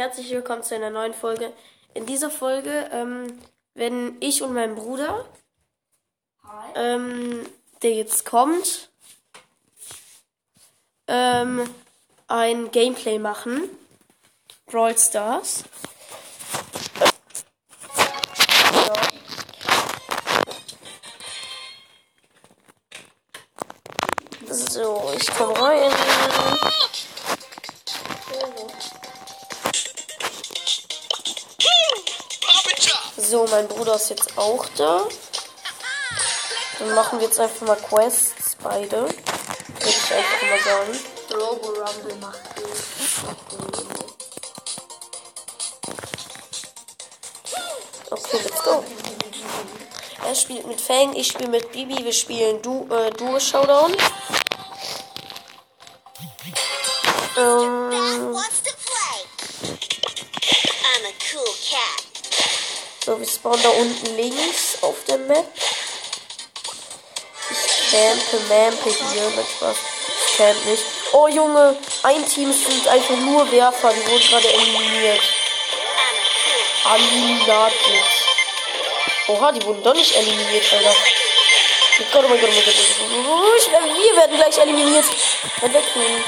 herzlich willkommen zu einer neuen Folge. In dieser Folge ähm, werden ich und mein Bruder, ähm, der jetzt kommt, ähm, ein Gameplay machen. Brawl Stars. Mein Bruder ist jetzt auch da. Dann machen wir jetzt einfach mal Quests, beide. Würde ich einfach mal sagen. Robo Rumble macht Okay, let's go. Er spielt mit Fang, ich spiele mit Bibi. Wir spielen du äh, Duo Showdown. Spawnen da unten links auf der Map. Ich campe, mampe hier. Spaß. Ich camp nicht. Oh, Junge. Ein Team sind einfach nur Werfer. Die wurden gerade eliminiert. Eliminated. Oha, die wurden doch nicht eliminiert, Alter. Oh Gott, oh mein Gott, oh mein Gott. oh Gott. Ich, wir werden gleich eliminiert. Dann wegnehmen.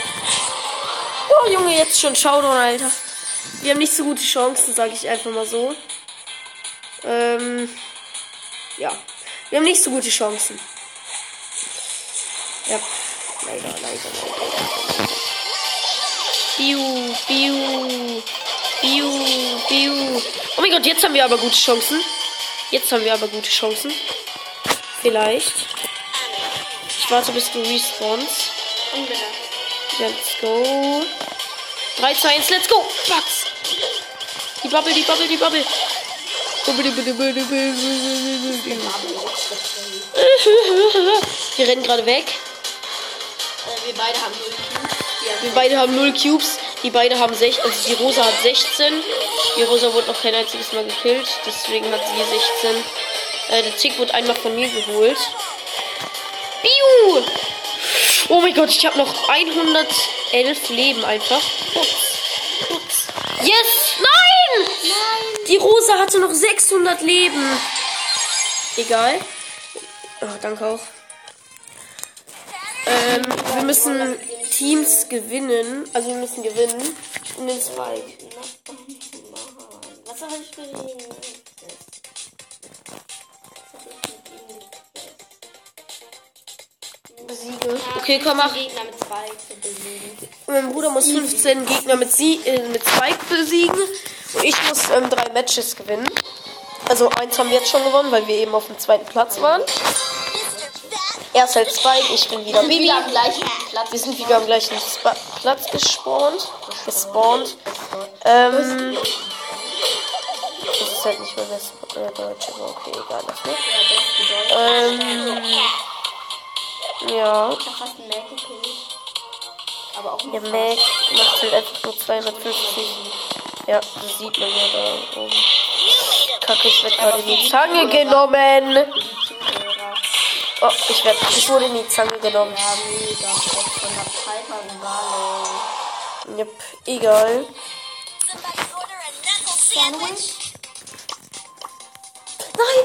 Oh, Junge, jetzt schon Showdown, Alter. Wir haben nicht so gute Chancen, sage ich einfach mal so. Ähm, ja. Wir haben nicht so gute Chancen. Ja. Leider, leider, leider. Biu, biu. Biu, biu. Oh mein Gott, jetzt haben wir aber gute Chancen. Jetzt haben wir aber gute Chancen. Vielleicht. Ich warte, bis du respawnst. Let's go. 3, 2, 1, let's go. Bugs. Die Bubble, die Bubble, die Bubble. Wir rennen gerade weg. Äh, wir beide haben null Cubes. Wir beide haben 0 Cubes. Die beide haben 6. Also die Rosa hat 16. Die Rosa wurde noch kein einziges Mal gekillt. Deswegen hat sie 16. Äh, der Tick wurde einmal von mir geholt. Biu! Oh mein Gott, ich habe noch 111 Leben einfach. Yes! Nein! Nein! Die Rosa hatte noch 600 Leben. Egal. Oh, danke auch. Ähm, wir müssen Teams gewinnen. Also wir müssen gewinnen. In den Spike. Was soll ich gewinnen? Besiege. Okay, komm, mach. Gegner mit besiegen. Mein Bruder muss 15 Gegner mit, Sie äh, mit Spike besiegen. Und ich muss ähm, drei Matches gewinnen. Also eins haben wir jetzt schon gewonnen, weil wir eben auf dem zweiten Platz waren. Er ist halt Spike, ich bin wieder Bibi. Wieder am gleichen Platz. Wir sind wieder am gleichen Spa Platz gespawnt. Gespawnt. Ähm. Das ist halt nicht mehr West äh, Deutsch, aber okay, egal. Das nicht. Ähm. Ja. Der Mac macht halt einfach nur 250. Ja, das sieht man ja da oben. Kacke, ich werde gerade in die Zange genommen. Oh, ich werde, ich wurde in die Zange genommen. Yep, egal. Sandwich. Nein!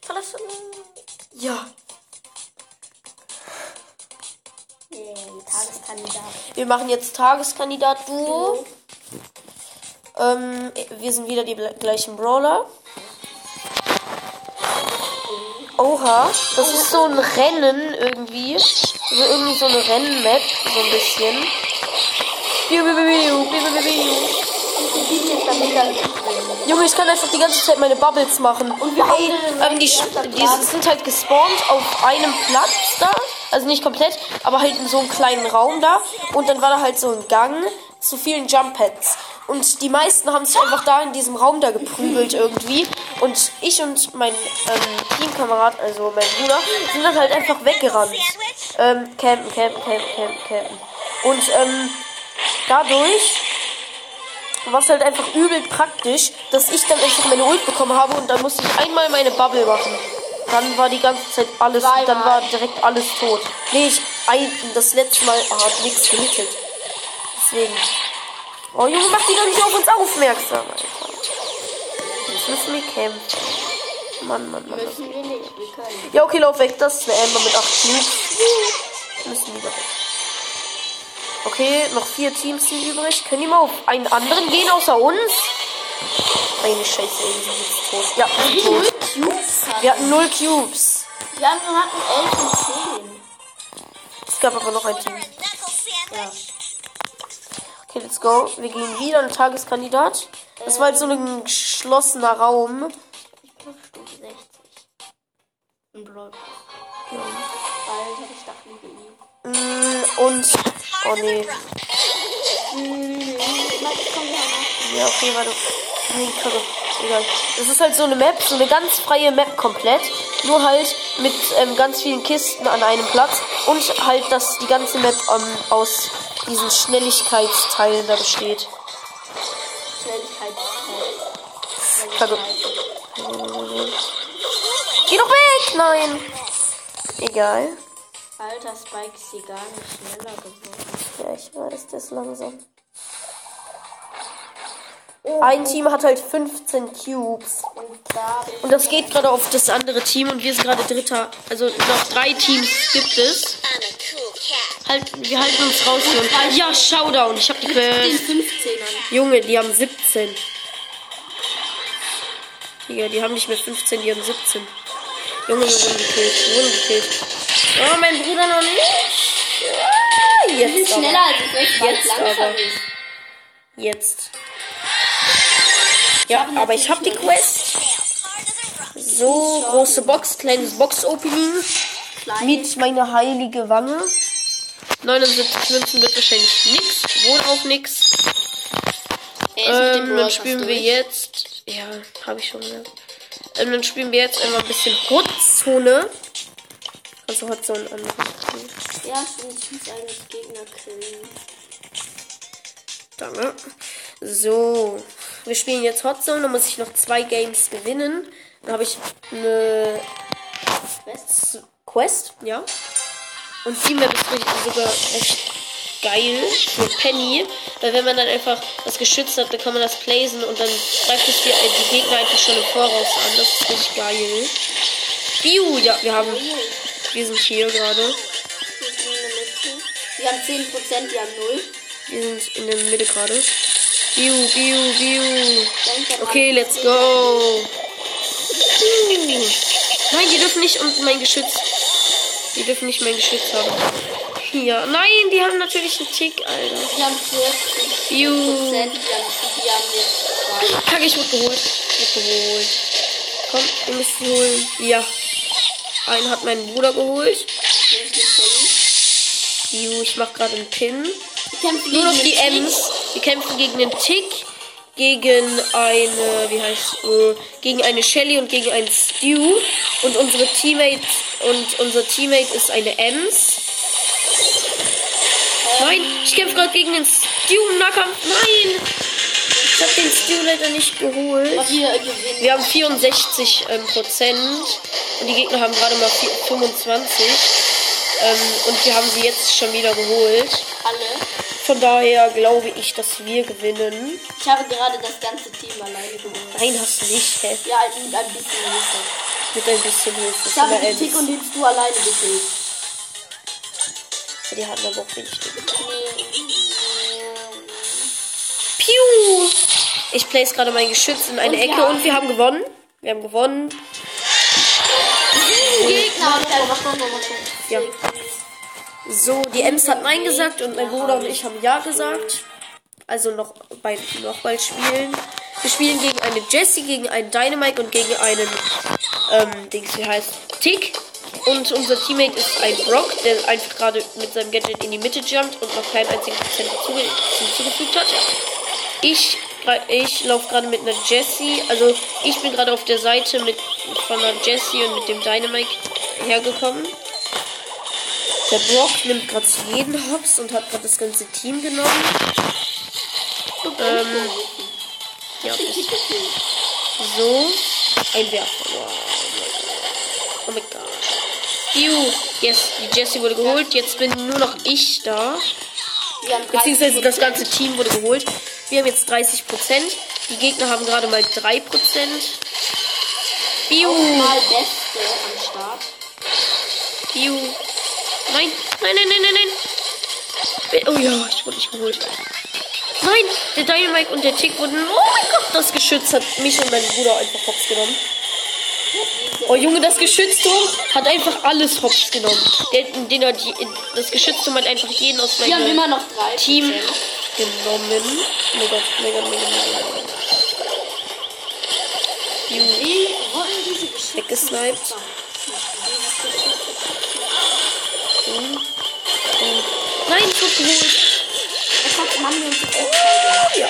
Verlassen. Ja. Yay, Tageskandidat. Wir machen jetzt Tageskandidat-Duo. Ähm, wir sind wieder die gleichen Brawler. Oha, das ist so ein Rennen irgendwie. Also irgendwie so eine Rennmap, so ein bisschen. Junge, ich kann einfach die ganze Zeit meine Bubbles machen. Und wir Ey, ähm, die, die sind halt gespawnt auf einem Platz da. Also nicht komplett, aber halt in so einem kleinen Raum da. Und dann war da halt so ein Gang zu vielen Jump Pads. Und die meisten haben sich einfach da in diesem Raum da geprügelt irgendwie. Und ich und mein ähm, Teamkamerad, also mein Bruder, sind dann halt einfach weggerannt. Ähm, campen, campen, campen, campen, campen. Und ähm, dadurch war es halt einfach übel praktisch, dass ich dann einfach meine Ult bekommen habe und dann musste ich einmal meine Bubble machen. Dann war die ganze Zeit alles, dann war direkt alles tot. Nee, ich ein, das letzte Mal hat nichts gehittet. Deswegen. Oh Junge, mach die doch nicht auf uns aufmerksam, Alter. Jetzt müssen wir kämpfen. Mann, Mann, Mann. Müssen wir nicht, wir können. Ja, okay, lauf weg. Das ist eine Amber mit 8 Cubes. Müssen wieder weg. Okay, noch vier Teams sind übrig. Können die mal auf einen anderen gehen außer uns? Meine Scheiße, ey, die sind tot. Ja, Wie sind Cubes hatten Wir hatten null Cubes. Die anderen hatten 11 und 10. Es gab aber noch ein Team. Sandwich. Okay, let's go. Wir gehen wieder ein Tageskandidat. Das war jetzt so ein geschlossener Raum. Ich glaube Stufe 60. Ein Brawl. Ja. Alter, ich dachte über ihn. Mm, Und. Oh nee. Ja, okay, warte. Nee. Egal. Das ist halt so eine Map, so eine ganz freie Map komplett. Nur halt mit ähm, ganz vielen Kisten an einem Platz. Und halt, dass die ganze Map ähm, aus diesen Schnelligkeitsteilen da besteht. Schnelligkeit. Kacke. Geh doch weg! Nein! Egal. Alter, Spike ist hier gar nicht schneller geworden. Ja, ich weiß, das langsam. Ein Team hat halt 15 Cubes. Und da Und das geht gerade auf das andere Team und wir sind gerade Dritter. Also noch drei Teams gibt es. Halt, wir halten uns raus hier. Und, ja, Showdown. Ich hab die Quest. 15ern. Junge, die haben 17. Ja, die haben nicht mehr 15, die haben 17. Junge, wir wurden gekillt. Wir wurden gekillt. Oh, mein Bruder noch nicht. Ah, sind jetzt schneller aber. als ich, weil es Jetzt aber. Jetzt. Ja, aber ich hab die Quest. So, große Box, kleines Box-Opening. Mit meiner heilige Wange. 79 Münzen wird wahrscheinlich nix. Wohl auch nix. Ähm, dann spielen wir jetzt. Ja, habe ich schon gesagt. Ähm, dann spielen wir jetzt einmal ein bisschen Hotzone. Also Hotzone an. Ja, stimmt, ich muss eigentlich Gegner killen. Danke. So. Wir spielen jetzt Hotzone. Dann muss ich noch zwei Games gewinnen. Dann habe ich eine Quest? Quest, ja. Und die Map ist richtig- sogar echt geil für Penny. Weil wenn man dann einfach das Geschütz hat, dann kann man das placen und dann greift es dir die Gegner einfach schon im Voraus an. Das ist richtig geil. Biu, ja, wir haben. Wir sind hier gerade. Wir. Wir haben 10%, die haben 0. Wir sind in der Mitte gerade. Biu, biu, biu. Okay, let's go. Biu. Nein, die dürfen nicht und mein Geschütz. Die dürfen nicht mein Geschütz haben. Ja, nein, die haben natürlich einen Tick, Alter. Die haben 40%, die Biu. haben, die haben jetzt 2. Kacke, ich wurde geholt. Ich wurde geholt. Komm, wir müssen holen. Ja. Einen hat mein Bruder geholt. Biu, ich mach gerade einen Pin. Die Nur noch die Ems. Wir kämpfen gegen den Tick, gegen eine, wie heißt, äh, gegen eine Shelly und gegen einen Stew. Und unsere Teammate, und unser Teammate ist eine Ems. Nein, ich kämpfe gerade gegen den Stew im Nahkampf. Nein! Ich habe den Stew leider nicht geholt. Wir haben 64 ähm, Prozent und die Gegner haben gerade mal vier- 25. Ähm, und wir haben sie jetzt schon wieder geholt. Alle. Von daher glaube ich, dass wir gewinnen. Ich habe gerade das ganze Team alleine gewonnen. Nein, hast du nicht. Hä? Ja, mit ein bisschen Hilfe. Mit ein bisschen Hilfe. Ich habe den Tick und den Stu alleine gekillt. Die hatten aber auch wenig. Piu! Ich place gerade mein Geschütz in eine Und Ecke und wir haben gewonnen. Wir haben gewonnen. Gegner. Ja. So, die Ems hat Nein gesagt und mein Bruder und ich haben Ja gesagt. Also noch bei noch bald spielen. Wir spielen gegen eine Jessie, gegen einen Dynamite und gegen einen ähm, Dings, wie heißt Tick. Und unser Teammate ist ein Brock, der einfach gerade mit seinem Gadget in die Mitte jumpt und noch keinen einzigen Prozent hinzugefügt hat. Ich, ich laufe gerade mit einer Jessie. Also ich bin gerade auf der Seite mit von einer Jessie und mit dem Dynamite hergekommen. Der Brock nimmt gerade jeden Hops und hat gerade das ganze Team genommen. Ähm, ja, so. Ein Werfer. Wow. Oh mein Gott. Ew. Yes, die Jessie wurde geholt. Jetzt bin nur noch ich da. Beziehungsweise das 30%. ganze Team wurde geholt. Wir haben jetzt 30%. Die Gegner haben gerade mal 3%. Biu. Mal Beste am Start. Biu. Nein, nein, nein, nein, nein, nein. Oh ja, ich wurde nicht geholt. Nein, der Dynamite und der Tick wurden. Oh mein Gott, das Geschütz hat mich und meinen Bruder einfach hops genommen. Oh Junge, das Geschützturm hat einfach alles hops genommen. Der, den hat, das Geschützturm hat einfach jeden aus meinem immer noch drei. Team genommen. Oh Gott, mega, mega, mega. Geschütze? Weggesniped. Ich wurde geholt. Trotzdem haben wir uns jetzt auch Ja.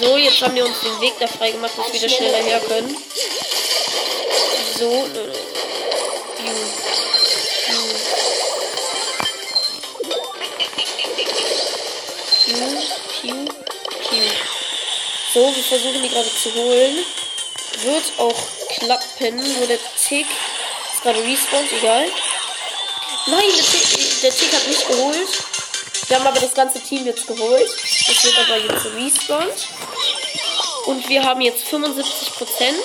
So, jetzt haben wir uns den Weg da frei gemacht, dass wir wieder schneller her können. So. äh. Piu. So, wir versuchen die gerade zu holen. Wird auch klappen, nur der Tick ist gerade respawned, egal. Nein, der Tick, der Tick hat mich geholt. Wir haben aber das ganze Team jetzt geholt. Das wird aber jetzt respawned. Und wir haben jetzt 75 Prozent.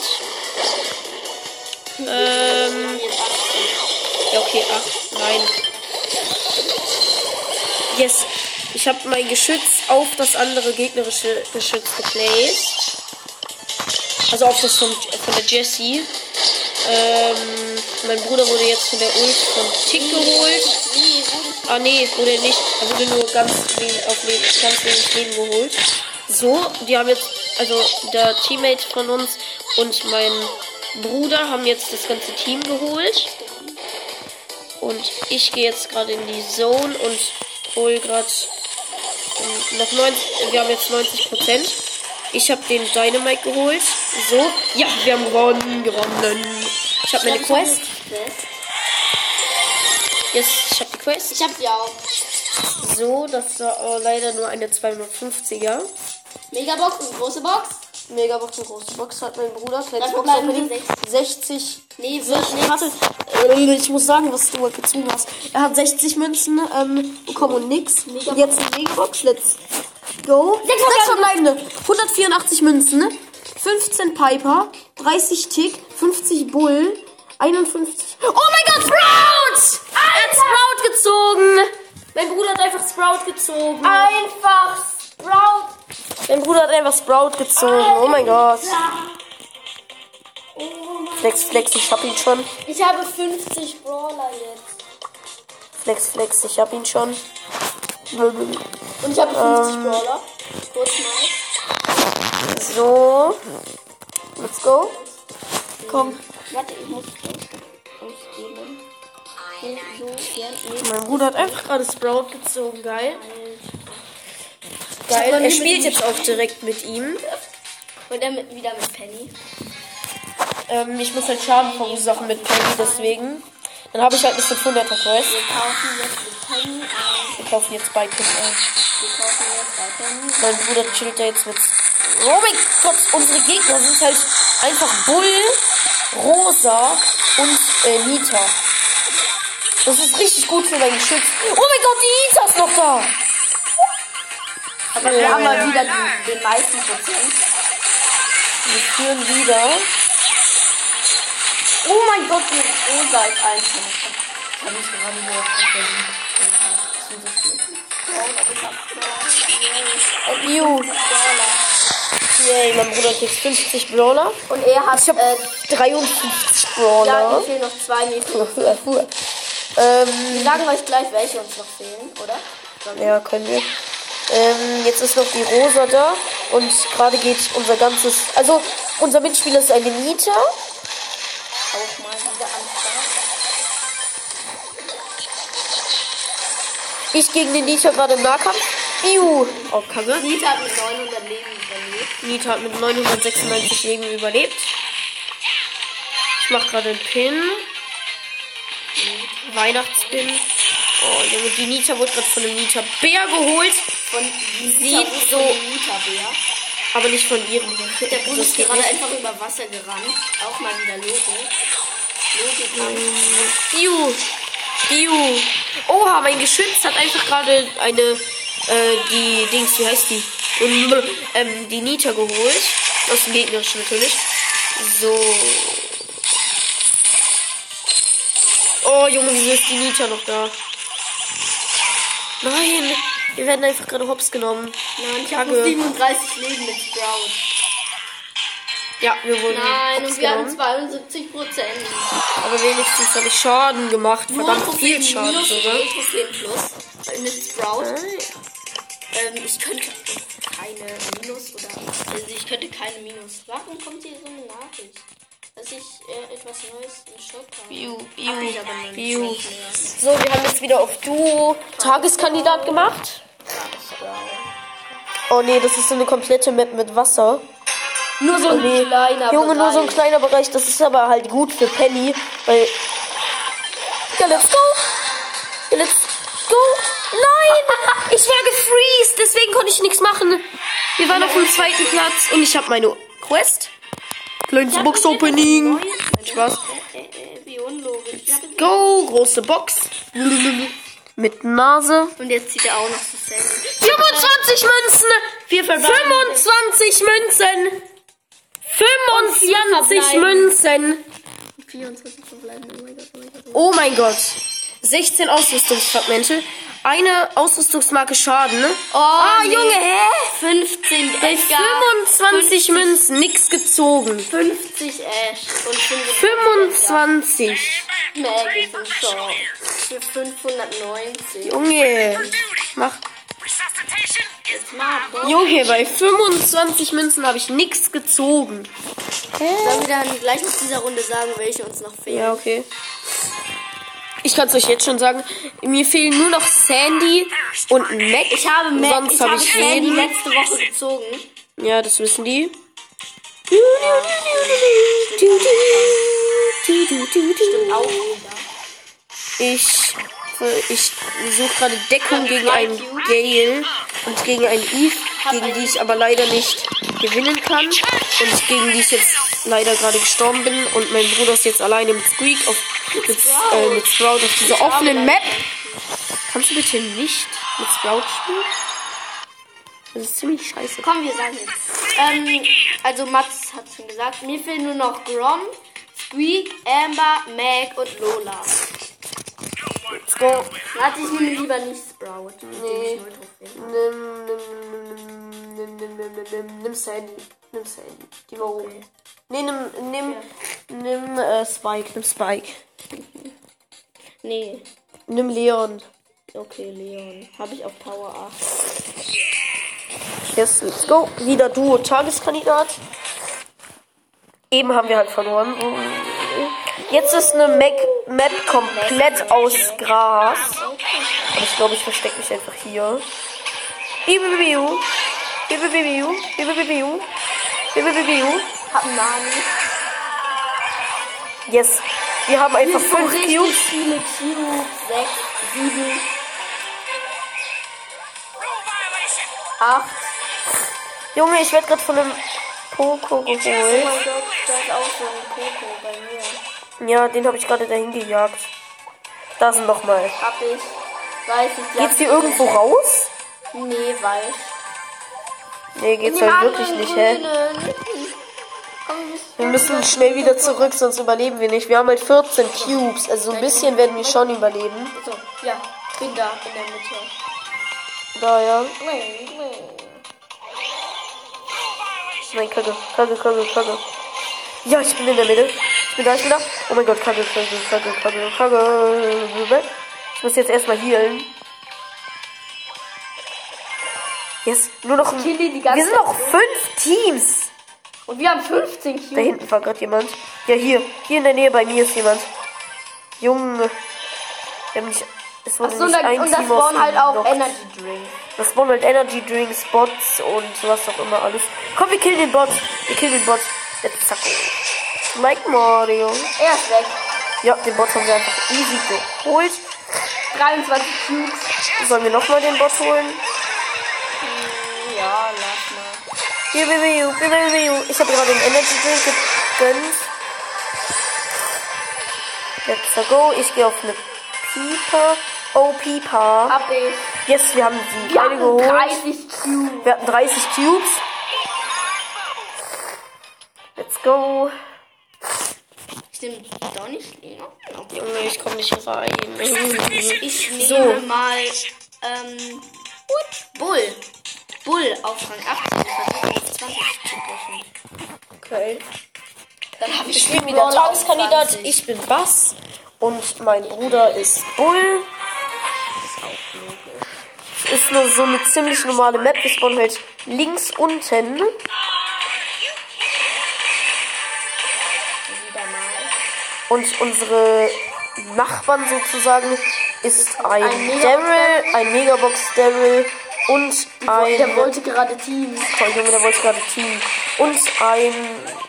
Ähm, ja, okay, 8, nein. Yes. Ich habe mein Geschütz auf das andere gegnerische Geschütz geplaced. Also auf das von, von der Jessie. Ähm, mein Bruder wurde jetzt von der Ult von Tick geholt. Ah nee, wurde nicht. Er wurde nur ganz wenig, auf le ganz wenig Leben geholt. So, die haben jetzt, also der Teammate von uns und mein Bruder haben jetzt das ganze Team geholt. Und ich gehe jetzt gerade in die Zone und hole gerade noch 90, wir haben jetzt 90 Prozent. Ich habe den Dynamite geholt. So, ja, wir haben gewonnen, gewonnen. Ich habe meine Quest. Yes, ich habe die Quest. Ich hab die auch. So, das war aber leider nur eine 250er. Megabox und große Box. Megabox und große Box hat mein Bruder. Kleine Box nur 60. Nee. Warte, äh, ich muss sagen, was du gezogen hast. Er hat 60 Münzen ähm, bekommen und nix. Und jetzt eine Megabox. Let's go. Sechs verbleibende. 184 Münzen. 15 Piper. 30 Tick. 50 Bull. 51. Oh mein Gott, Sprout! Er hat Sprout gezogen. Mein Bruder hat einfach Sprout gezogen. Einfach Sprout. Mein Bruder hat einfach Sprout gezogen. Oh mein Gott. Flex, flex, ich hab ihn schon. Ich habe 50 Brawler jetzt. Flex, flex, ich hab ihn schon. Und ich habe 50 Ähm. Brawler. Kurz mal. So. Let's go. Komm. Warte, ich muss ausgeben. So. Mein Bruder hat einfach gerade Sprout gezogen. Geil. Geil. Er spielt jetzt auch direkt mit ihm. Und dann mit, wieder mit Penny. Ähm, ich muss halt Schaden verursachen mit Penny, deswegen. Dann habe ich halt eine 500er Quest. Wir kaufen jetzt mit Penny ein. Wir kaufen jetzt bei ein. Wir kaufen jetzt bei Penny. Mein Bruder chillt da jetzt mit. Oh mein Gott, unsere Gegner sind halt einfach Bull, Rosa und äh, Nita. Das ist richtig gut für mein Geschütz. Oh mein Gott, die Nita ist noch da. Aber wir haben mal wieder den, den meisten Prozent. Wir führen wieder. Oh mein Gott, die Rosa ist einfach. Ich habe mich gerade nur Ju. Yay, mein Bruder hat jetzt 50 Brawler. Und er hat, Ich äh, 53 ja, mir Brawler. fehlen noch zwei fuhr. Ähm, Wir sagen euch gleich, welche uns noch fehlen, oder? Ja, können wir. Ähm, jetzt ist noch die Rosa da und gerade geht unser ganzes. Also, unser Mitspieler ist eine Nita. Ich gegen den Nita gerade im Nahkampf. Iu. Oh, Kacke. Nita hat mit 900 Leben überlebt. Nita hat mit 996 Leben überlebt. Ich mache gerade einen Pin. Weihnachtspin. Oh, Junge, die Nita wurde gerade von einem Nita Bär geholt. Von Sieht so, Nita-Bär. aber nicht von ihrem. Der Bund ist gerade nicht. einfach über Wasser gerannt. Auch mal wieder Logo. Logo kann. Iu. Iu. Oha, mein Geschütz hat einfach gerade eine äh, die Dings, wie heißt die? Ähm, die Nita geholt. Aus dem gegnerischen natürlich. So. Oh, Junge, wieso ist die Nita noch da? Nein, wir werden einfach gerade hops genommen. Nein, ich habe Kacke. nur 37 Leben mit Sprout. Ja, wir wurden Nein, und wir haben genommen. 72 Prozent. Aber wenigstens habe ich Schaden gemacht. Verdammt viel Schaden Minus sogar. und Trophäen plus. Mit Sprout. Ah, Ähm, ich könnte keine Minus oder. Also ich könnte keine Minus. Warum kommt hier so eine Nachricht? Dass ich äh, etwas Neues im Shop habe. Biu, biu, nicht biu. So, wir haben jetzt wieder auf Duo Tageskandidat gemacht. Oh nee, das ist so eine komplette Map mit Wasser. Nur so ein kleiner Junge, nur so ein Bereich. kleiner Bereich. Das ist aber halt gut für Penny, weil. Ja, let's go! Ja, let's go! Nein! Ich war gefreezed, deswegen konnte ich nichts machen. Wir waren auf dem zweiten Platz und ich habe meine Quest. Kleines Box-Opening. Spaß. Äh, äh, äh, wie unlogisch. Go! Große Box. Mit Nase. Und jetzt zieht er auch noch selten. 25 Münzen! Wir verbleiben. 25 Münzen! 25 verbleiben. Münzen! 24 verbleiben. Oh mein Gott, oh mein Gott. Oh mein Gott. 16 Ausrüstungsfragmente. Eine Ausrüstungsmarke Schaden. ne? Oh, ah, nee. Junge, hä? 15 Bei Edgar. 25 Münzen, nix gezogen. 50 Ash und 25. Mag ist im Shop. Für 590. Junge. Mach. Junge, bei 25 Münzen habe ich nix gezogen. Sollen wir dann gleich nach dieser Runde sagen, welche uns noch fehlen? Ja, okay. Ich kann es euch jetzt schon sagen. Mir fehlen nur noch Sandy und Mac. Ich habe Mac, Sonst ich habe habe ich Sandy jeden. letzte Woche gezogen. Ja, das wissen die. Stimmt auch jeder. Ich, ich suche gerade Deckung gegen einen Gale und gegen einen Eve, gegen die ich aber leider nicht gewinnen kann. Und gegen die ich jetzt leider gerade gestorben bin. Und mein Bruder ist jetzt alleine mit Squeak auf, mit, äh, mit Sprout auf dieser offenen Map. Kannst du bitte nicht mit Sprout spielen? Das ist ziemlich scheiße. Komm, wir sagen jetzt. Ähm, also Mats hat schon gesagt. Mir fehlen nur noch Grom, Squeak, Amber, Mag und Lola. Let's go. Warte, ich nehme lieber nicht Sprout. Nee. Nimm, nimm, nimm, nimm, nimm, nimm, nimm, nimm, nimm Sandy. Nimm Sandy. Die war oben. Nee, nimm, nimm, nimm äh, Spike. Nimm Spike. Nee. Nimm Leon. Okay, Leon. Habe ich auf Power 8. Yes, let's go. Wieder Duo Tageskandidat. Eben haben wir halt verloren. Jetzt ist eine Mac Map komplett aus Gras. Und ich glaube, ich verstecke mich einfach hier. Bibibiu. Bibibiu. Bibibiu. Bibibiu. Hab einen Nani. Yes. Wir haben einfach fünf richtig Cubes. viele Cubes. 6, 7, 8. Junge, ich werde gerade von einem Poco Oh geholt. mein Gott, da ist auch so ein Poco bei mir. Ja, den habe ich gerade dahin gejagt. Da sind noch mal. Hab ich. Weiß ich. Geht's hier irgendwo raus? Nee, weiß. Nee, geht's halt wirklich nicht, hä? Wir müssen schnell wieder zurück, sonst überleben wir nicht. Wir haben halt 14 Cubes, also so ein bisschen werden wir schon überleben. So, ja. Bin da in der Mitte. Da, ja. Nein, Kacke, Kacke, Kacke, Kacke. Ja, ich bin in der Mitte. Bin da, ich bin da. Oh mein Gott, Kacke, Kacke, Kacke, Kacke, Kacke. Ich muss jetzt erstmal healen. Yes, nur noch ein... Killy die ganze Wir sind noch fünf Teams. Und wir haben 15 Cubes. Da hinten war gerade jemand. Ja, hier. Hier in der Nähe bei mir ist jemand. Junge. Wir haben nicht, es wurde Achso, und nicht ein und da Team aus spawnen halt auch. Energy Drink. Das spawnen halt Energy Drinks, Bots und was auch immer alles. Komm, wir killen den Bot. Wir killen den Bot. Jetzt zack. Mike Mario. Er ist weg. Ja, den Bot haben wir einfach easy geholt. 23 Cubes. Sollen wir nochmal den Bot holen? Ja, lass mal. Biu, biu, biu, biu, biu, biu. Ich habe gerade den Energy Drink gegönnt. Let's go. Ich gehe auf eine Pieper. Oh, Pieper. Hab ich. Yes, wir haben sie Wir hatten geholt. 30 Cubes. Wir hatten 30 Cubes. Let's go. Stimmt, doch nicht. Okay. Junge, ich komme nicht rein. Ich nehme So. mal ähm, Bull. Bull auf Rang 80. Ich versuche auf 20 zu pushen. Okay. Dann habe ich Ich bin wieder Tageskandidat. 20. Ich bin Bass. Und mein Bruder ist Bull. Ist nur so eine ziemlich normale Map. Wir spawnen halt links unten. Und unsere Nachbarn sozusagen ist ein, Ein Daryl, ein Megabox Daryl und ein. Der wollte gerade Team. Toll, Junge, der wollte gerade Team. Und ein.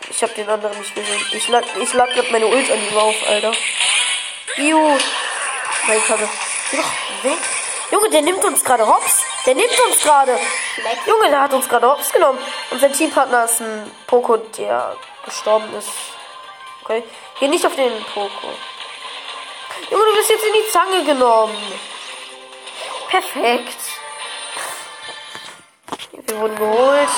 Ich hab den anderen nicht gesehen. Ich lag, ich lag grad meine Ult an ihm auf, Alter. Bio. Meine Kacke. Geh doch weg. Junge, der nimmt uns gerade hops. Der nimmt uns gerade. Junge, der hat uns gerade hops genommen. Und sein Teampartner ist ein Poco, der gestorben ist. Okay. Geh nicht auf den Poco. Junge, du bist jetzt in die Zange genommen. Perfekt. Wir wurden geholt.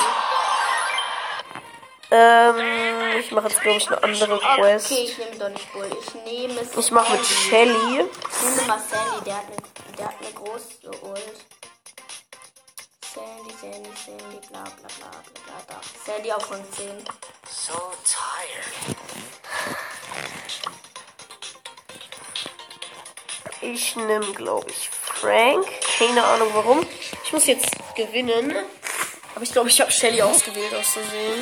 Ähm, ich mache jetzt, glaube ich, eine andere Quest. Okay, ich nehme doch nicht Bull. Ich nehme es. Ich mache mit Shelly. Ich nehme mal Sandy, der hat eine, der hat eine große Ult. Sandy, Sandy, Sandy, bla bla bla bla bla. Da. Sandy auf Rang 10. So tired. Ich nehme, glaube ich, Frank. Keine Ahnung warum. Ich muss jetzt gewinnen. Aber ich glaube, ich habe Shelly ausgewählt, aus Versehen.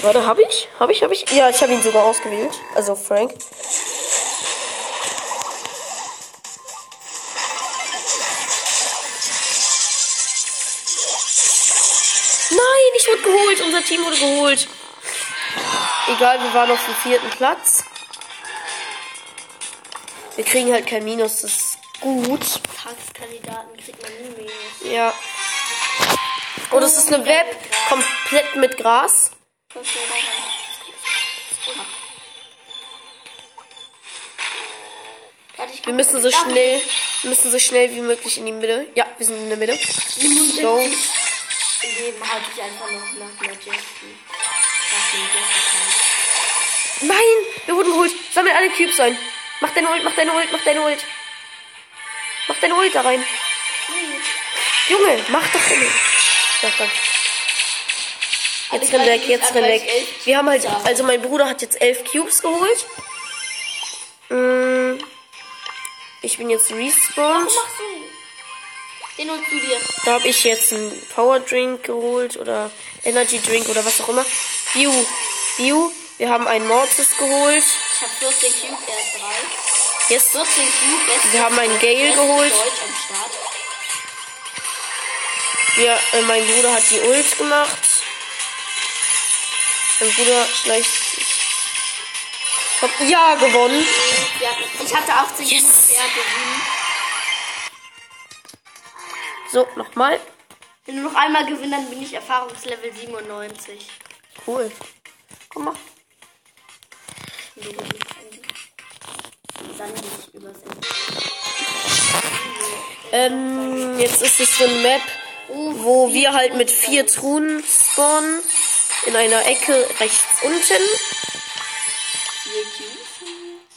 Warte, habe ich? Habe ich? Habe ich? Ja, ich habe ihn sogar ausgewählt. Also Frank. Geholt. Unser Team wurde geholt. Egal, wir waren auf dem vierten Platz. Wir kriegen halt kein Minus, das ist gut. Tagskandidaten kriegt man nie mehr. Ja. Oh, das ist eine Web komplett mit Gras. Wir müssen so schnell, müssen so schnell wie möglich in die Mitte. Ja, wir sind in der Mitte. So. Dem halte ich einfach noch nach Jessie. Nein, wir wurden geholt. Sammel alle Cubes ein. Mach deine Ult, mach deine Ult, mach deine Ult. Mach deine Ult da rein. Junge, mach doch deine Ja, danke. Jetzt renn weg, jetzt renn weg. Wir haben halt, also mein Bruder hat jetzt elf Cubes geholt. Mm, Ich bin jetzt respawned. Was machst du? Den holst du dir. Da habe ich jetzt einen Power Drink geholt oder Energy Drink oder was auch immer. View, View. Wir haben einen Mortis geholt. Ich habe 14 Cube, er ist 3. Yes. 14 Cube, Wir haben einen Gale geholt. Deutsch am Start. Wir, äh, mein Bruder hat die Ult gemacht. Mein Bruder schleicht sich. Hat ja gewonnen. Ich hatte 18 Yes. 7. So, nochmal. Wenn du noch einmal gewinnst, dann bin ich Erfahrungslevel 97. Cool. Komm mal. Dann ich. Ähm, jetzt ist es so eine Map, wo wir halt mit vier Truhen spawnen. In einer Ecke rechts unten. 4 Cubes.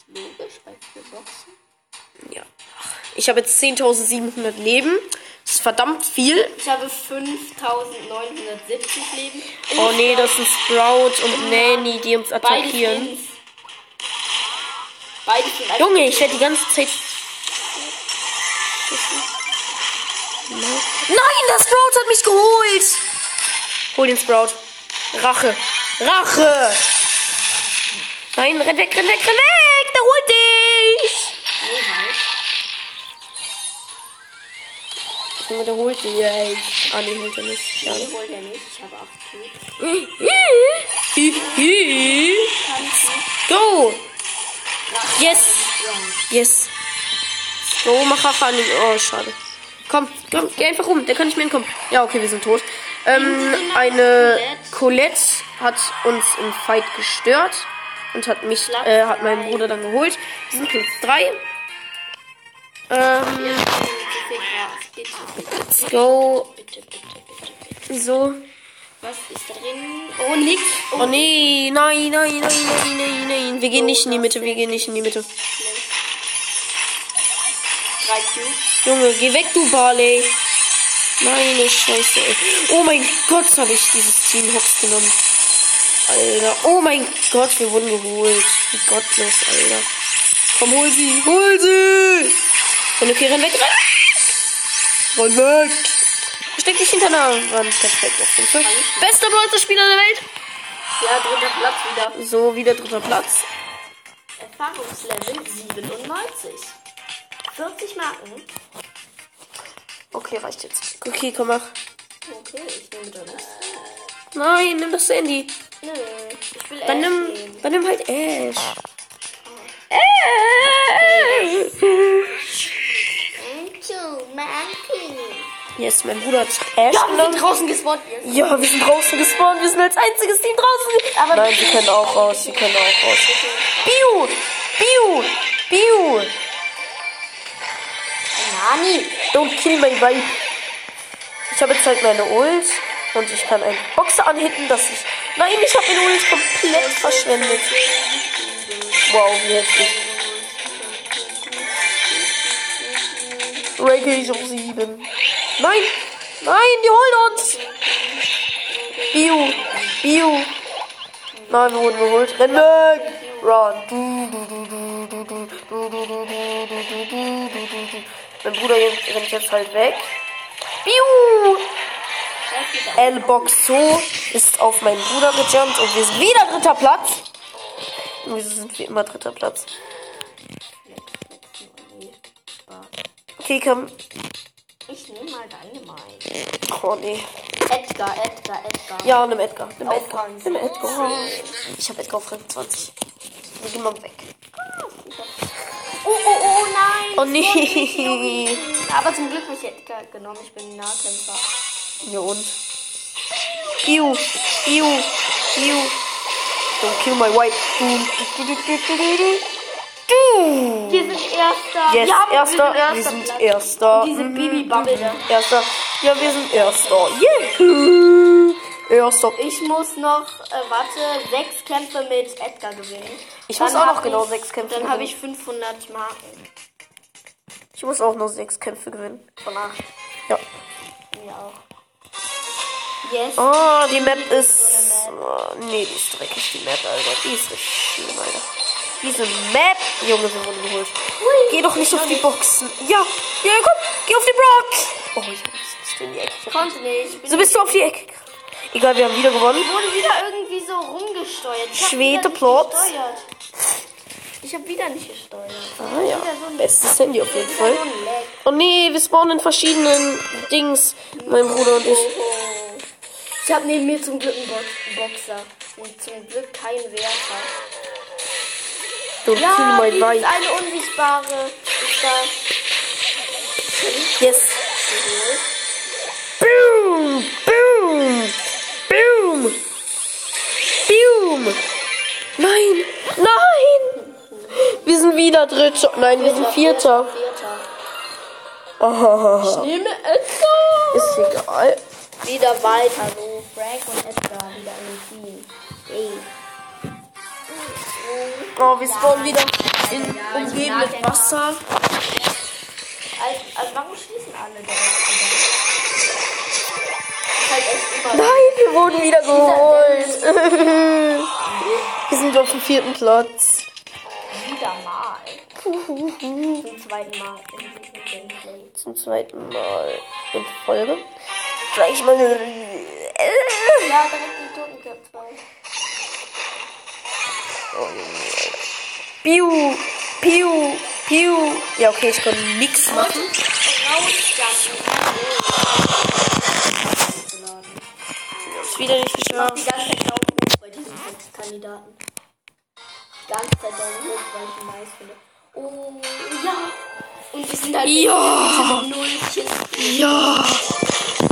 Logisch, bei 4 Boxen. Ja. Ich habe jetzt 10.700 Leben. Das ist verdammt viel. Ich habe 5970 Leben. Oh nee, das sind Sprout und Nanny, die uns Beide attackieren. Beide sind einfach- Junge, ich werde die ganze Zeit. Nein, der Sprout hat mich geholt. Hol den Sprout. Rache. Rache. Nein, renn weg, renn weg, renn weg. Junge, der holt dich. Ah, nee, holt er nicht. Schade. Nee, holt er nicht. Ich habe 8 Cubes. Go. Yes. Yes. Go, mach den. Oh, schade. Komm, komm, geh einfach rum. Der kann nicht mehr hinkommen. Ja, okay, wir sind tot. Ähm, eine Colette hat uns im Fight gestört und hat mich, äh, hat meinen Bruder dann geholt. Wir sind Platz 3. Ähm, Bitte, bitte, Let's go. bitte, bitte, bitte. So. Was ist da drin? Oh, nix. Oh nee, nein, nein, nein, nein, nein, nein. Wir gehen nicht in die Mitte, wir gehen nicht in die Mitte. Drei. Junge, geh weg, du Barley. Meine Scheiße, ey. Oh mein Gott, habe ich dieses Team Hops genommen. Alter. Oh mein Gott, wir wurden geholt. Wie gottlos, Alter. Komm, hol sie. Hol sie. Und okay, renn weg. Renn weg. Versteck dich hinter einer Wand. Perfekt. auf jeden Fall. Bester Brawler-Spieler der Welt. Ja, dritter Platz wieder. So, wieder dritter Platz. Erfahrungslevel 97. 40 Marken. Okay, reicht jetzt. Okay, komm, mach. Okay, ich nehme da nicht. Nein, nimm das Sandy. Nö, ich will Dann Ash nimm, nehmen. dann nimm halt Ash. Ash. Thank Marken. Yes, mein Bruder hat Ash Ja, wir sind draußen gespawnt. Ja, wir sind draußen gespawnt. Wir sind als einziges Team draußen. Aber Nein, sie können auch raus. Sie können auch raus. Biu! Biu! Biu! Nani. Don't kill my vibe. Ich habe jetzt halt meine Ult. Und ich kann einen Boxer anhitten, dass ich... Nein, ich habe den Ult komplett verschwendet. Wow, wie heftig. Ranke ich auf 7. Nein! Nein, die holen uns! Bio! Bio! Nein, wir wurden geholt. Renn weg! Run! Mein Bruder rennt jetzt halt weg. Biu! L-Box so ist auf meinen Bruder gejumpt und wir sind wieder dritter Platz. Und wir sind wie immer dritter Platz. Komm. Ich nehme mal Dynamite. Oh nee. Edgar, Edgar, Edgar. Ja, nimm Edgar. Nimm Auf Edgar. Nimm Edgar. Ich hab Edgar auf Rang 20. Wir gehen mal weg. Oh, oh, oh, nein. Oh nee. Aber zum Glück habe ich Edgar genommen. Ich bin Nahkämpfer. Ja und? Piu, piu, piu. Don't kill my wife. Du, du, du, du, du, du, du. Du. Wir sind Erster. Yes, ja, erster. Wir Wir sind sind Erster. erster. Diese Mhm. Bibi-Bubble da. Erster. Ja, wir sind erster. Yeah. Erster. Ich muss noch, äh, warte, sechs Kämpfe mit Edgar gewinnen. Ich Dann muss auch noch genau ich- sechs Kämpfe Dann habe gewinnen. ich 500 Marken. Ich muss auch noch sechs Kämpfe gewinnen. Von 8. Ja. Mir auch. Yes. Oh, die Map ist. Oh, nee, die ist dreckig, die Map, Alter. Die ist richtig schlimm, Alter. Diese Map. Junge, wir wurden geholt. Geh doch nicht auf die Boxen. Ja, ja, komm, geh auf die Box. Oh, ich muss in die Ecke. Ich konnte nicht. Ich So bist du auf die Ecke. Egal, wir haben wieder gewonnen. wurde wieder irgendwie so rumgesteuert. Ich Schwede Plots. Ich habe wieder nicht gesteuert. Ah ja, bestes Handy auf jeden Fall. so. Oh nee, wir spawnen in verschiedenen Dings. Mein Bruder und ich. Ich habe neben mir zum Glück einen Box Boxer. Und zum Glück keinen Werfer. Don't Ja, kill my dieses vibe. eine unsichtbare ist. Yes. Boom! Boom! Boom! Boom! Nein! Nein! Wir sind wieder Dritter. Nein, wir sind Vierter. Vierter. Oh, Nehme Edgar. ist egal. Wieder weiter. So, Frank und Edgar wieder dem Team. Ey. Oh, wir spawnen wieder in umgeben mit Wasser. Also, also warum schließen alle? Ist halt Nein, wir wurden wieder geholt. wir sind auf dem vierten Platz. wieder mal. Zum zweiten Mal. Zum zweiten Mal in Folge. Gleich mal. Ja, direkt die Totenköpfe. Piu, piu, piu. Ja, okay, ich kann nichts machen. Ist wieder nicht Ich mach die geschafft. ganze Zeit Daumen hoch bei diesen sechs Kandidaten. Die ganze Zeit Daumen hoch, weil ich ihn nice finde. Oh, ja. Und wir sind halt Ja. mit null Kisten. Ja.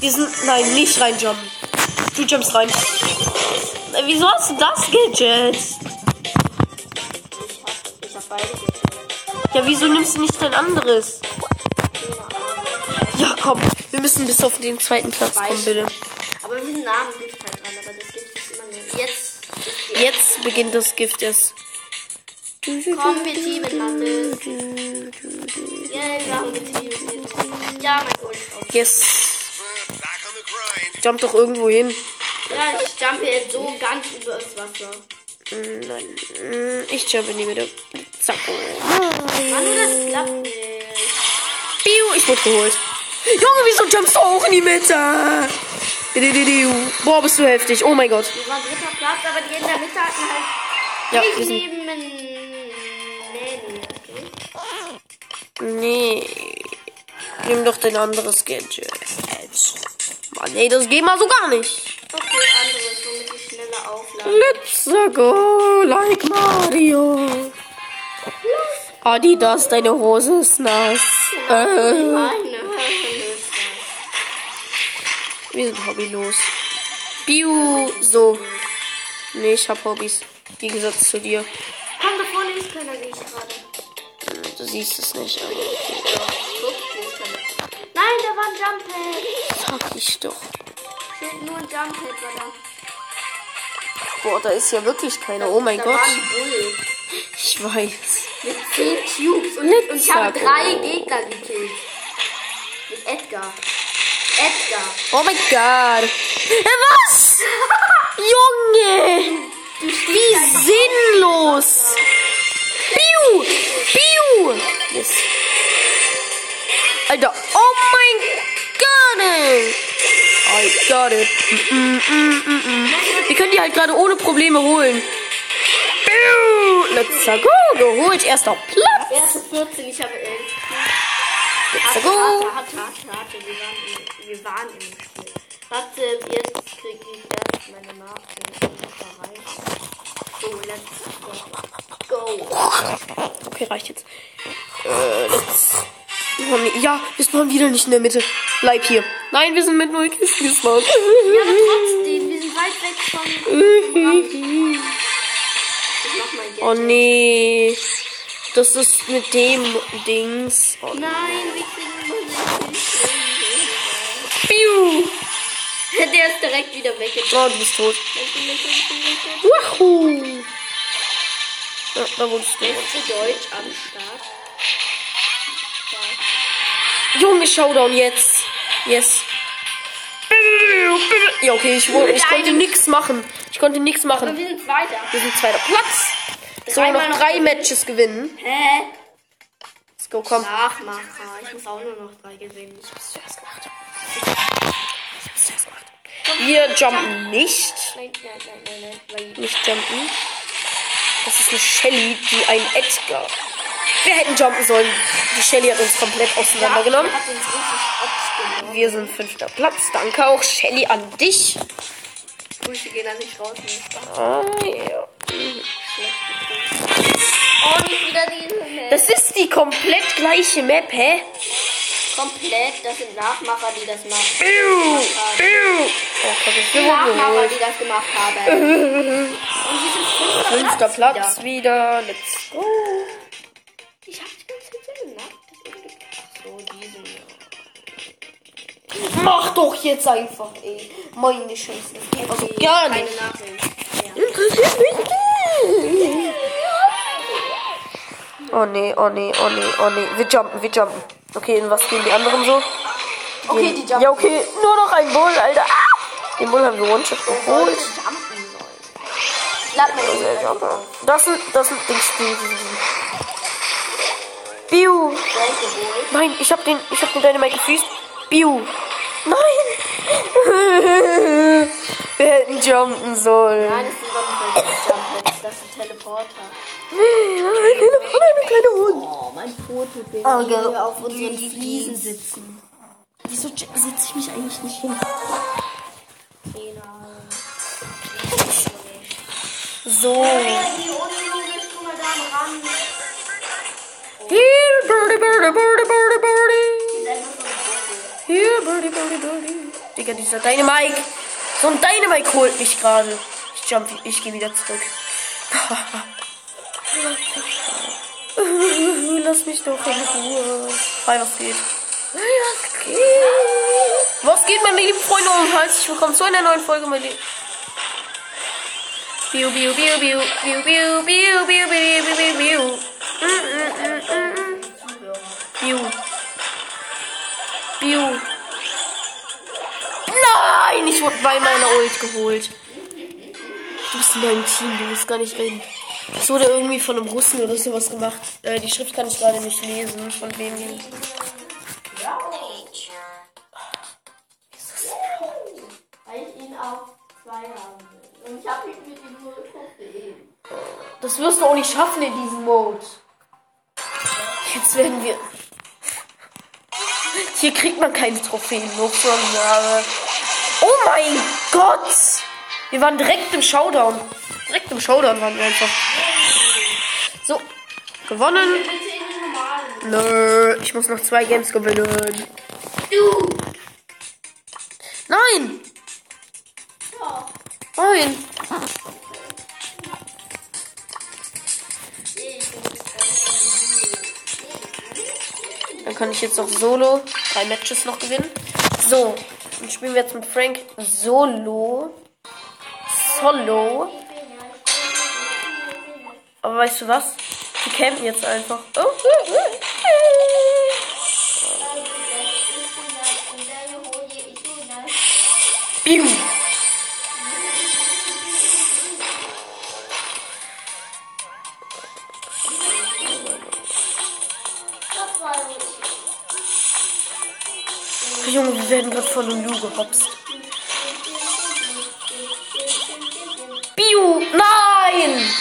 Wir sind. Nein, nicht reinjumpen. Du jumpst rein. Wieso hast du das Gadget? Beide. Ja, wieso nimmst du nicht dein anderes? Ja, komm. Wir müssen bis auf den zweiten Platz kommen, bitte. Aber wir sind nah am Gift halt dran, aber das Gift ist immer nur. Jetzt Jetzt beginnt das Gift erst. Haben geteamt. Ja, mein auf. Yes. Jump doch irgendwo hin. Ja, ich jumpe jetzt so ganz über das Wasser. Nein. Ich jump in die Mitte. Zack. Mann, das klappt nicht. Biu, ich wurde geholt. Junge, wieso jumpst du auch in die Mitte? Boah, bist du heftig. Oh mein Gott. Wir waren dritter Platz, aber die in der Mitte hatten halt Ja, wir sind, nee. Nimm doch dein anderes Gadget. Mann, ey, das geht mal so gar nicht. Okay, anderes, Let's go, like Mario. Adidas, deine Hose ist nass. Äh, wir sind hobbylos. Biu, so. Nee, ich hab Hobbys. Wie gesagt zu dir. Komm, da vorne ist keiner, sehe ich gerade. Du siehst es nicht. aber. Nein, da war ein Jumppad. Sag ich doch. Steht nur ein war da. Boah, da ist ja wirklich keiner. Oh mein da Gott. Ich weiß. Mit 10 Cubes. Und, und ich habe drei Gegner gekillt. Mit Edgar. Edgar. Oh mein Gott. Äh, Was? Junge. Wie sinnlos. Piu. Piu. Yes. Alter. Oh mein Gott. I got it. Mm, mm, mm. Wir können die halt gerade ohne Probleme holen. Let's go. Geholt. Erster Platz. Erste 14, ich habe 11. Let's go. warte, warte, warte. Wir waren, im, wir waren im Spiel. Warte, jetzt kriege ich erst meine Marke. So, let's go. Okay, reicht jetzt. Äh, let's. Ja, wir spawnen wieder nicht in der Mitte. Bleib hier. Nein, wir sind mit null Kisten gespawnt. Ja, aber trotzdem, wir sind weit weg von. Oh nee. Das ist mit dem Dings. Oh, Nein, wir kriegen. Piu. Der ist direkt wieder weggegangen. Oh, du bist tot. Wahoo. Ja, da wurdest du. Beste Deutsch am Start. Junge, Showdown jetzt. Yes. Ja, okay, ich, ich konnte nichts machen. Ich konnte nichts Aber machen. wir sind weiter. Wir sind zweiter Platz. So, noch noch drei Matches gewinnen. Hä? Let's go, komm. Nachmacher. Ich muss auch nur noch drei gewinnen. Ich hab's zuerst gemacht. Wir jumpen nicht. Nein, nein, nein, nein, nein. Nicht jumpen. Das ist eine Shelly, die ein Edgar. Wir hätten jumpen sollen. Die Shelly hat uns komplett auseinandergenommen. Wir sind fünfter Platz. Danke auch, Shelly, an dich. Grüße gehen an dich raus. Ah, ja. Oh, nicht wieder diese Map. Das ist die komplett gleiche Map, hä? Komplett, das sind Nachmacher, die das machen. Biu, biu. Oh, Gott, ich bin Nachmacher, die das gemacht haben. Und die sind fünfter, Fünfter Platz. Platz wieder. wieder. Let's go. So, diesen. Mach doch jetzt einfach, ey. Meine Scheiße. Geht also gar Keine. Nachricht. Ja. Interessiert mich nicht. Oh nee, oh nee, oh nee, oh nee. Wir jumpen, wir jumpen. Okay, in was gehen die anderen so? Okay, die jumpen. Ja, okay. Nur noch ein Bull, Alter. Ah! Den Bull haben wir One-Shot geholt. Das sind, das sind Dings, die, die, die. Biu. Nein, ich hab den, ich hab den Dynamite gefriest. Biu. Nein. Wir hätten jumpen sollen. Nein, das doch nicht Jump das sind Teleporter. Eine kleine, eine kleine Hund. Oh, mein Prototyp. Oh, die Gott. auf unseren Fliesen sitzen. Wieso setze ich mich eigentlich nicht hin? So. Here, birdie, birdie, birdie, birdie, birdie. Hier, birdie, birdie, birdie. Digga, dieser Dynamite. So ein Dynamite holt mich gerade. Ich jump, ich gehe wieder zurück. Lass mich doch in Ruhe. Hi, was geht? Was geht? Was geht, meine lieben Freunde und herzlich willkommen zu einer neuen Folge, meine lieben. Biu, biu, biu, biu, biu, biu, biu, biu, biu, biu, biu, biu. Biu. Biu. Nein, ich wurde bei meiner Ult geholt. Du bist in meinem Team, du musst gar nicht reden. Es wurde irgendwie von einem Russen oder sowas gemacht. Äh, die Schrift kann ich gerade nicht lesen, von wem die. Weil ich ihn auf zwei haben will. Und ich habe ihn mit ihm nur Trophäen. Das wirst du auch nicht schaffen in diesem Mode. Werden wir. Hier kriegt man keine Trophäen, nur. Äh oh mein Gott! Wir waren direkt im Showdown. Direkt im Showdown waren wir einfach. So, gewonnen. Nö, ich muss noch zwei Games gewinnen. Nein! Nein! Dann kann ich jetzt noch Solo drei Matches noch gewinnen. So, dann spielen wir jetzt mit Frank Solo. Solo. Aber weißt du was? Die campen jetzt einfach. Oh. Biu. Gehopst. Biu! Nein!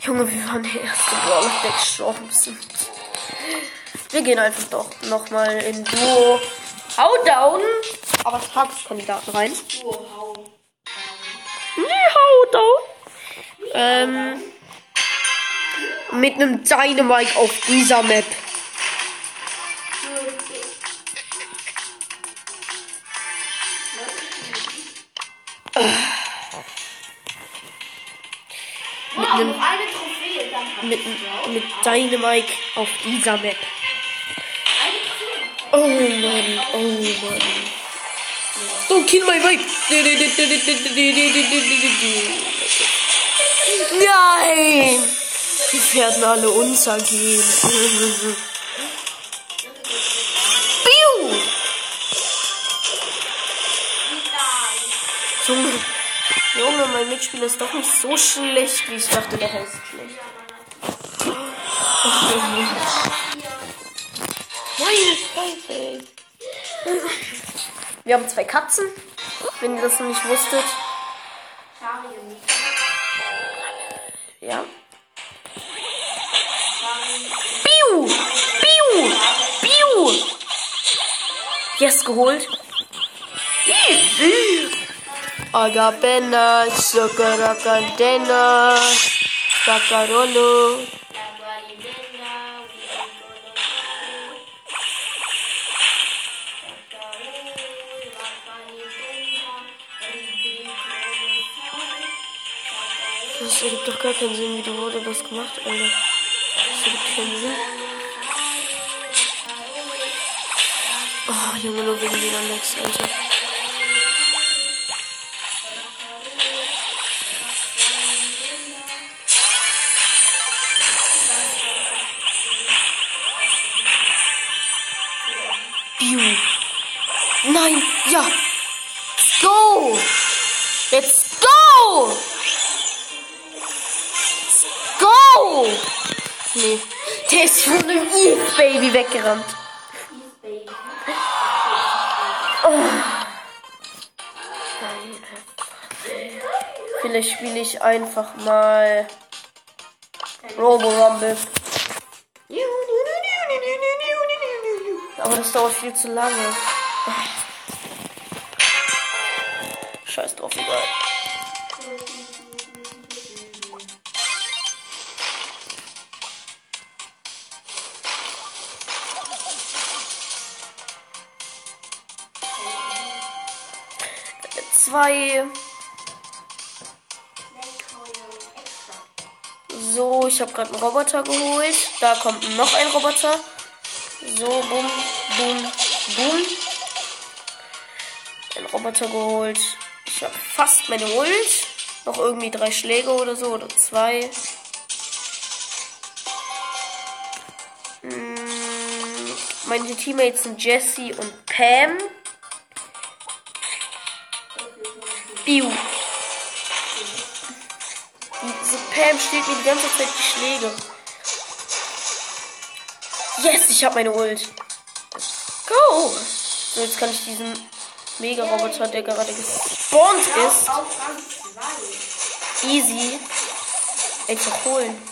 Junge, wir waren der erste Brawler, der gestorben. Wir gehen einfach doch nochmal in Duo. Hau down! Aber Tageskandidaten rein. Nee, hau down! Ähm. Mit einem Dynamite auf dieser Map. Dynamite auf dieser Map. Oh Mann, oh Mann. Don't kill my vibe. Nein! Die werden alle untergehen. Biu! Junge, Junge, mein Mitspieler ist doch nicht so schlecht, wie ich dachte, der heißt schlecht. Meine Scheiße. Wir haben zwei Katzen, wenn ihr das noch nicht wusstet. Ja. Biu! Biu! Biu! Yes, geholt. Agapena, Sokarakantena, Sakarolo. Keinen Sinn, wie die wurde das gemacht, Alter. Das ergibt keinen Sinn. Oh, Junge, nur wegen dieser Max, Alter. Weggerannt. Vielleicht spiele ich einfach mal Robo Rumble. Aber das dauert viel zu lange. Zwei. So, ich habe gerade einen Roboter geholt. Da kommt noch ein Roboter. So, bumm, bumm, bumm. Ein Roboter geholt. Ich habe fast meine Ult. Noch irgendwie drei Schläge oder so oder zwei. Mm, Meine Teammates sind Jesse und Pam. Biu. Diese Pam stiehlt mir die ganze Zeit die Schläge. Yes, ich habe meine Ult. Go! So, jetzt kann ich diesen Mega-Roboter, der gerade gespawnt ist, Auf Rang 2. easy einfach holen.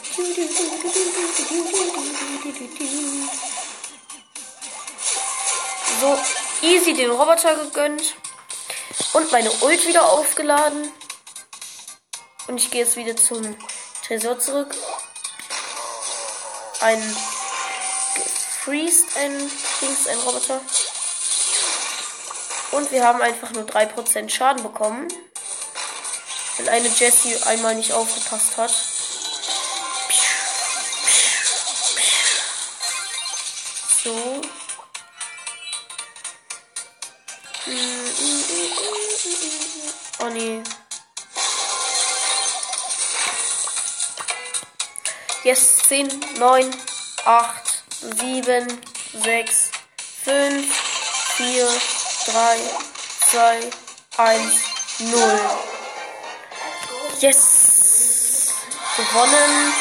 So, easy den Roboter gegönnt. Und meine Ult wieder aufgeladen. Und ich gehe jetzt wieder zum Tresor zurück. Ein gefreezed, ein Dings, ein Roboter. Und wir haben einfach nur 3% Schaden bekommen. Wenn eine Jessie einmal nicht aufgepasst hat. So. Oh nee. Yes, 10, 9, 8, 7, 6, 5, 4, 3, 2, 1, 0. Yes! Gewonnen.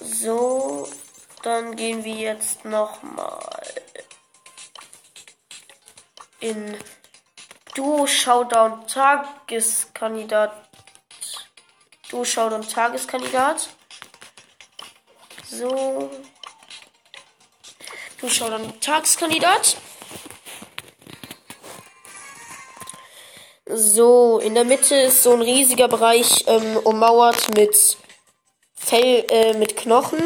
So, dann gehen wir jetzt nochmal in Duo Showdown Tageskandidat. Duo Showdown Tageskandidat. So. Duo Showdown Tageskandidat. So, in der Mitte ist so ein riesiger Bereich ähm, ummauert mit Fell, äh, mit Knochen.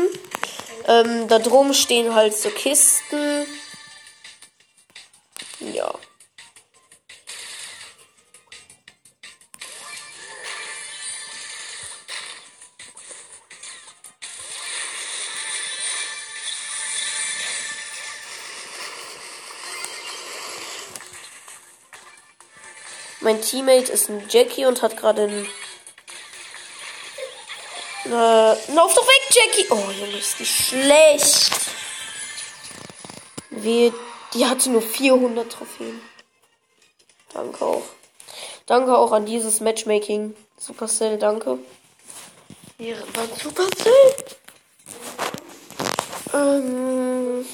Ähm, da drum stehen halt so Kisten. Teammate ist ein Jackie und hat gerade einen. Äh, lauf doch weg, Jackie! Oh, Junge, ist die schlecht. Wir, die hatte nur 400 Trophäen. Danke auch. Danke auch an dieses Matchmaking. Supercell, danke. Wäre man Supercell? Ähm.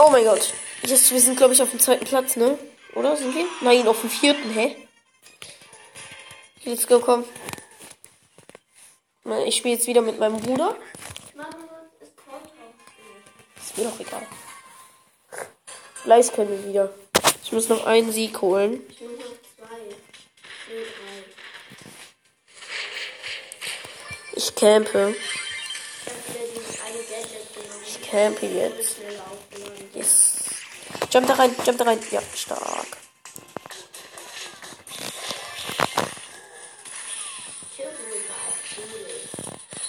Oh mein Gott. Jetzt, wir sind, glaube ich, auf dem zweiten Platz, ne? Oder sind wir? Nein, auf dem vierten, hä? Let's go, komm. Ich spiele jetzt wieder mit meinem Bruder. Ist mir doch egal. Gleich können wir wieder. Ich muss noch einen Sieg holen. Ich muss. Ich campe. Ich campe jetzt. Jump da rein, jump da rein. Ja, stark. Ich hab wohl mal cool.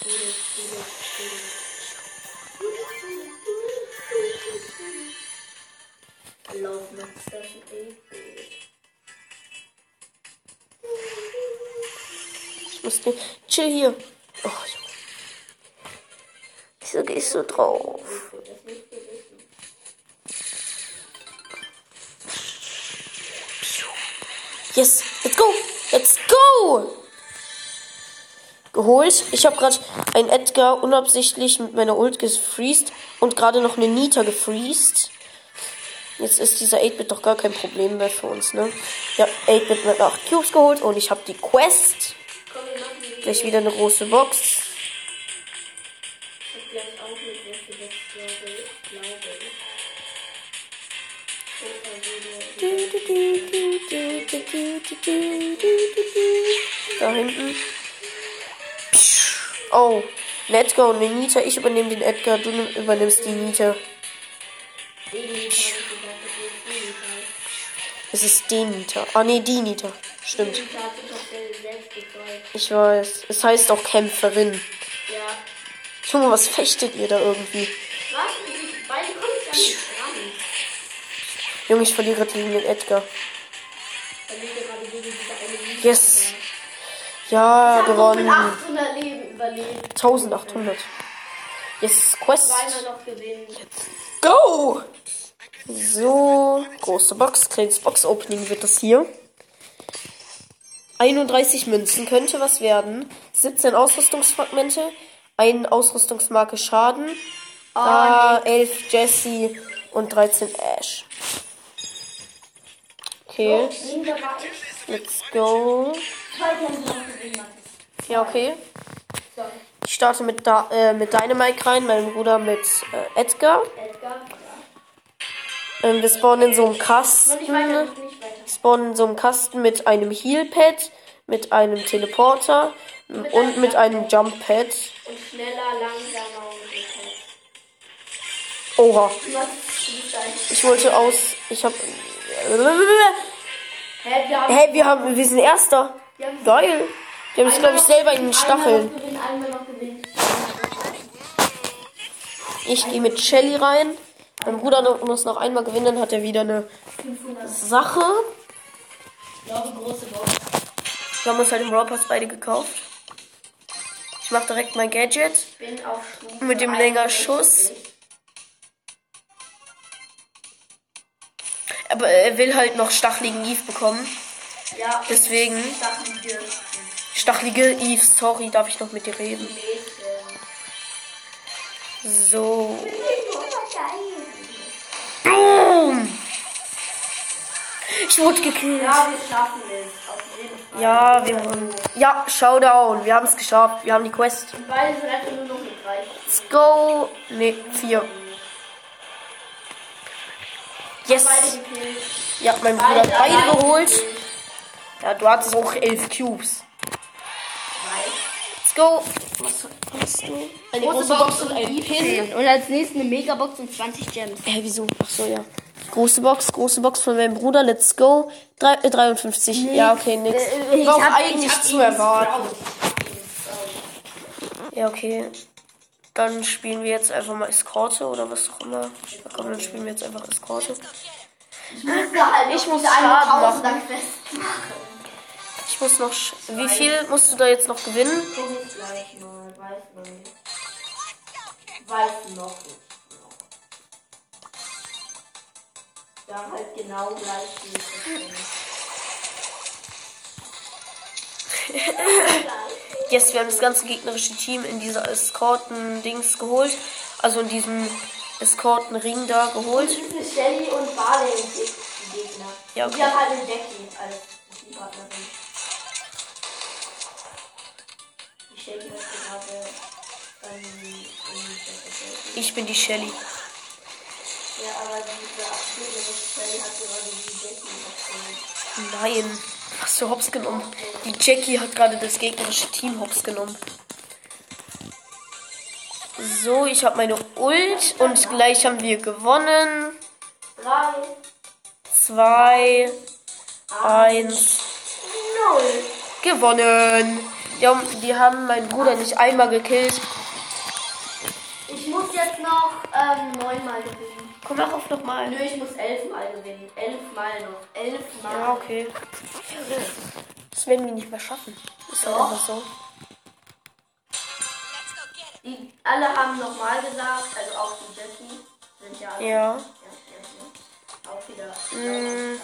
Cool, cool, cool. Lauf mit Station 8. Ich muss den. Chill hier. Oh, Junge. Wieso gehst du drauf? Yes, let's go! Let's go! Geholt. Ich habe gerade einen Edgar unabsichtlich mit meiner Ult gefreezed und gerade noch eine Nita gefreezed. Jetzt ist dieser 8-Bit doch gar kein Problem mehr für uns, ne? Ja, 8-Bit mit 8 Cubes geholt und ich habe die Quest. Gleich wieder eine große Box. Da hinten. Oh, let's go, Nita. Ich übernehme den Edgar, du nimm- übernimmst die Nita. Ist. Es ist Deniter. Ah, nee. Stimmt. Der selbst gezeugt. Ich weiß. Es heißt auch Kämpferin. Ja. Junge, was fechtet ihr da irgendwie? Was? Die beiden kommen gar nicht ran. Junge, ich verliere gegen den Edgar. Yes. Ja, gewonnen. 800 Leben überlebt. 1800. Yes, Quest. Zweimal noch gewinnen. Go! So, große Box, kleines Box-Opening wird das hier. 31 Münzen könnte was werden. 17 Ausrüstungsfragmente, ein Ausrüstungsmarke Schaden, ah, 11 Jesse und 13 Ash. Okay, let's go. Ja, okay. Ich starte mit, da, äh, mit Dynamite rein, meinem Bruder mit äh, Edgar. Ähm, wir spawnen in so einem Kasten. weiter. spawnen in so einem Kasten mit einem Heal-Pad, mit einem Teleporter und mit einem Jump-Pad. Und schneller, langsamer und. Oha. Ich wollte aus. Ich hab. Hä, wir haben. Hey, wir haben. Wir sind Erster. wir haben Geil. Die haben sich, glaube ich, selber in den Stacheln. Ich gehe mit Shelly rein. Mein Bruder muss noch einmal gewinnen, dann hat er wieder eine 500. Sache. Ich glaube, große Box. Wir haben uns halt im Brawl Pass beide gekauft. Ich mache direkt mein Gadget. Ich bin auf Mit dem 61. Längerschuss. Aber er will halt noch stacheligen Eve bekommen. Ja, Deswegen. Stachelige Stachelige Eve, sorry, darf ich noch mit dir reden? So. Boom! Ich wurde gekillt. Ja, wir schaffen es. Auf jeden Fall. Ja, wir haben. Ja, Showdown. Wir haben es geschafft. Wir haben die Quest. Die beiden sind einfach nur noch mit drei. Let's go. Ne, vier. Yes. Ja, mein Bruder hat beide geholt. Ja, du hattest auch elf Cubes. Let's go. Was hast du? Eine große Box und ein Pin. Und als nächstes eine Megabox und 20 Gems. Hä, wieso? Ach so, ja. Große Box, große Box von meinem Bruder. Let's go. Drei, äh, 53. Ja, okay, nix. Äh, War auch eigentlich zu erwarten. Ja, okay. Dann spielen wir jetzt einfach mal Eskorte oder was auch immer. Komm, dann spielen wir jetzt einfach Eskorte. Ich muss Schaden machen. Tausender festmachen. Ich muss noch. sch- Wie viel musst du da jetzt noch gewinnen? Ich gleich mal. Weiß noch nicht. Weiß noch nicht. Ja, halt genau gleich wie ich das Yes, wir haben das ganze gegnerische Team in dieser Eskorten-Dings geholt. Also in diesem Eskorten-Ring da geholt. bin. Diese Shelly und Barley die Gegner. Ja, Und okay. Die haben halt eine Jackie als die Partnerin. Die Shelly hat gerade ähm, Ich bin die Shelly. Ja, aber diese abgeschnittene Shelly hat gerade die Jackie abgeholt. Nein. Hast du Hops genommen? Die Jackie hat gerade das gegnerische Team Hops genommen. So, ich habe meine Ult und gleich haben wir gewonnen. Drei, Zwei, eins, null. gewonnen. Die haben, die haben meinen Bruder nicht einmal gekillt. Ich muss jetzt noch ähm, neunmal gewinnen. Komm, mach auf nochmal. Nö, ich muss elfmal gewinnen. Elfmal noch. Elfmal. Ja, okay. Das werden wir nicht mehr schaffen. Ist Doch. einfach so. Die alle haben nochmal gesagt, also auch die Jackie sind ja alle. Ja. ja, ja. Auch wieder. Mm.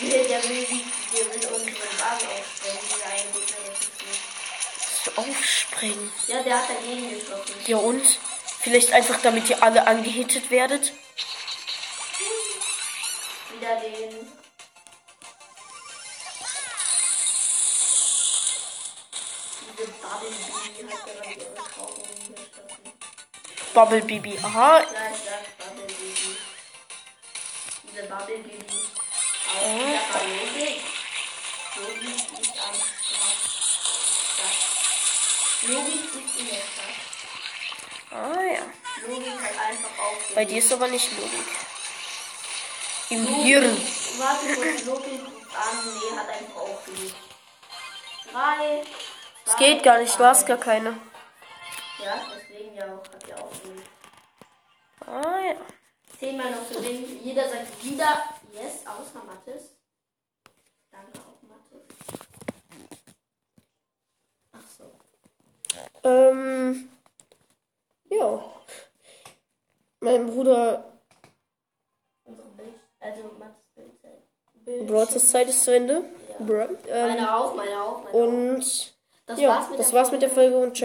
Der, der will, der will unseren Wagen aufstellen, dieser eine Gegner jetzt. Aufspringen. Ja, der hat dagegen geschossen. Ja und? Vielleicht einfach, damit ihr alle angehittet werdet. Wieder den. Bubble Bibi. Aha. Gleich sagt Bubble Baby. Diese Bubble Baby. Auch wieder bei Logik. Bei dir ist aber nicht Logik. Im Hirn. Warte kurz, Logik ruft an. Nee, hat einfach aufgelegt. Drei. Es geht gar nicht, du hast gar keine. Ja, deswegen ja auch. Hat ja aufgelegt. Ah ja. Zehnmal noch gewinnen. Jeder sagt wieder Yes, außer Mathis. Danke auch Mathis. Ach so. Ähm. Ja. Mein Bruder Unsere Bild, also Bild. Broadcast Zeit ist zu Ende. Bro. Ähm, Meine auch, meine auch, meine auch. und Das ja, war's mit das der war's mit der Folge und ciao.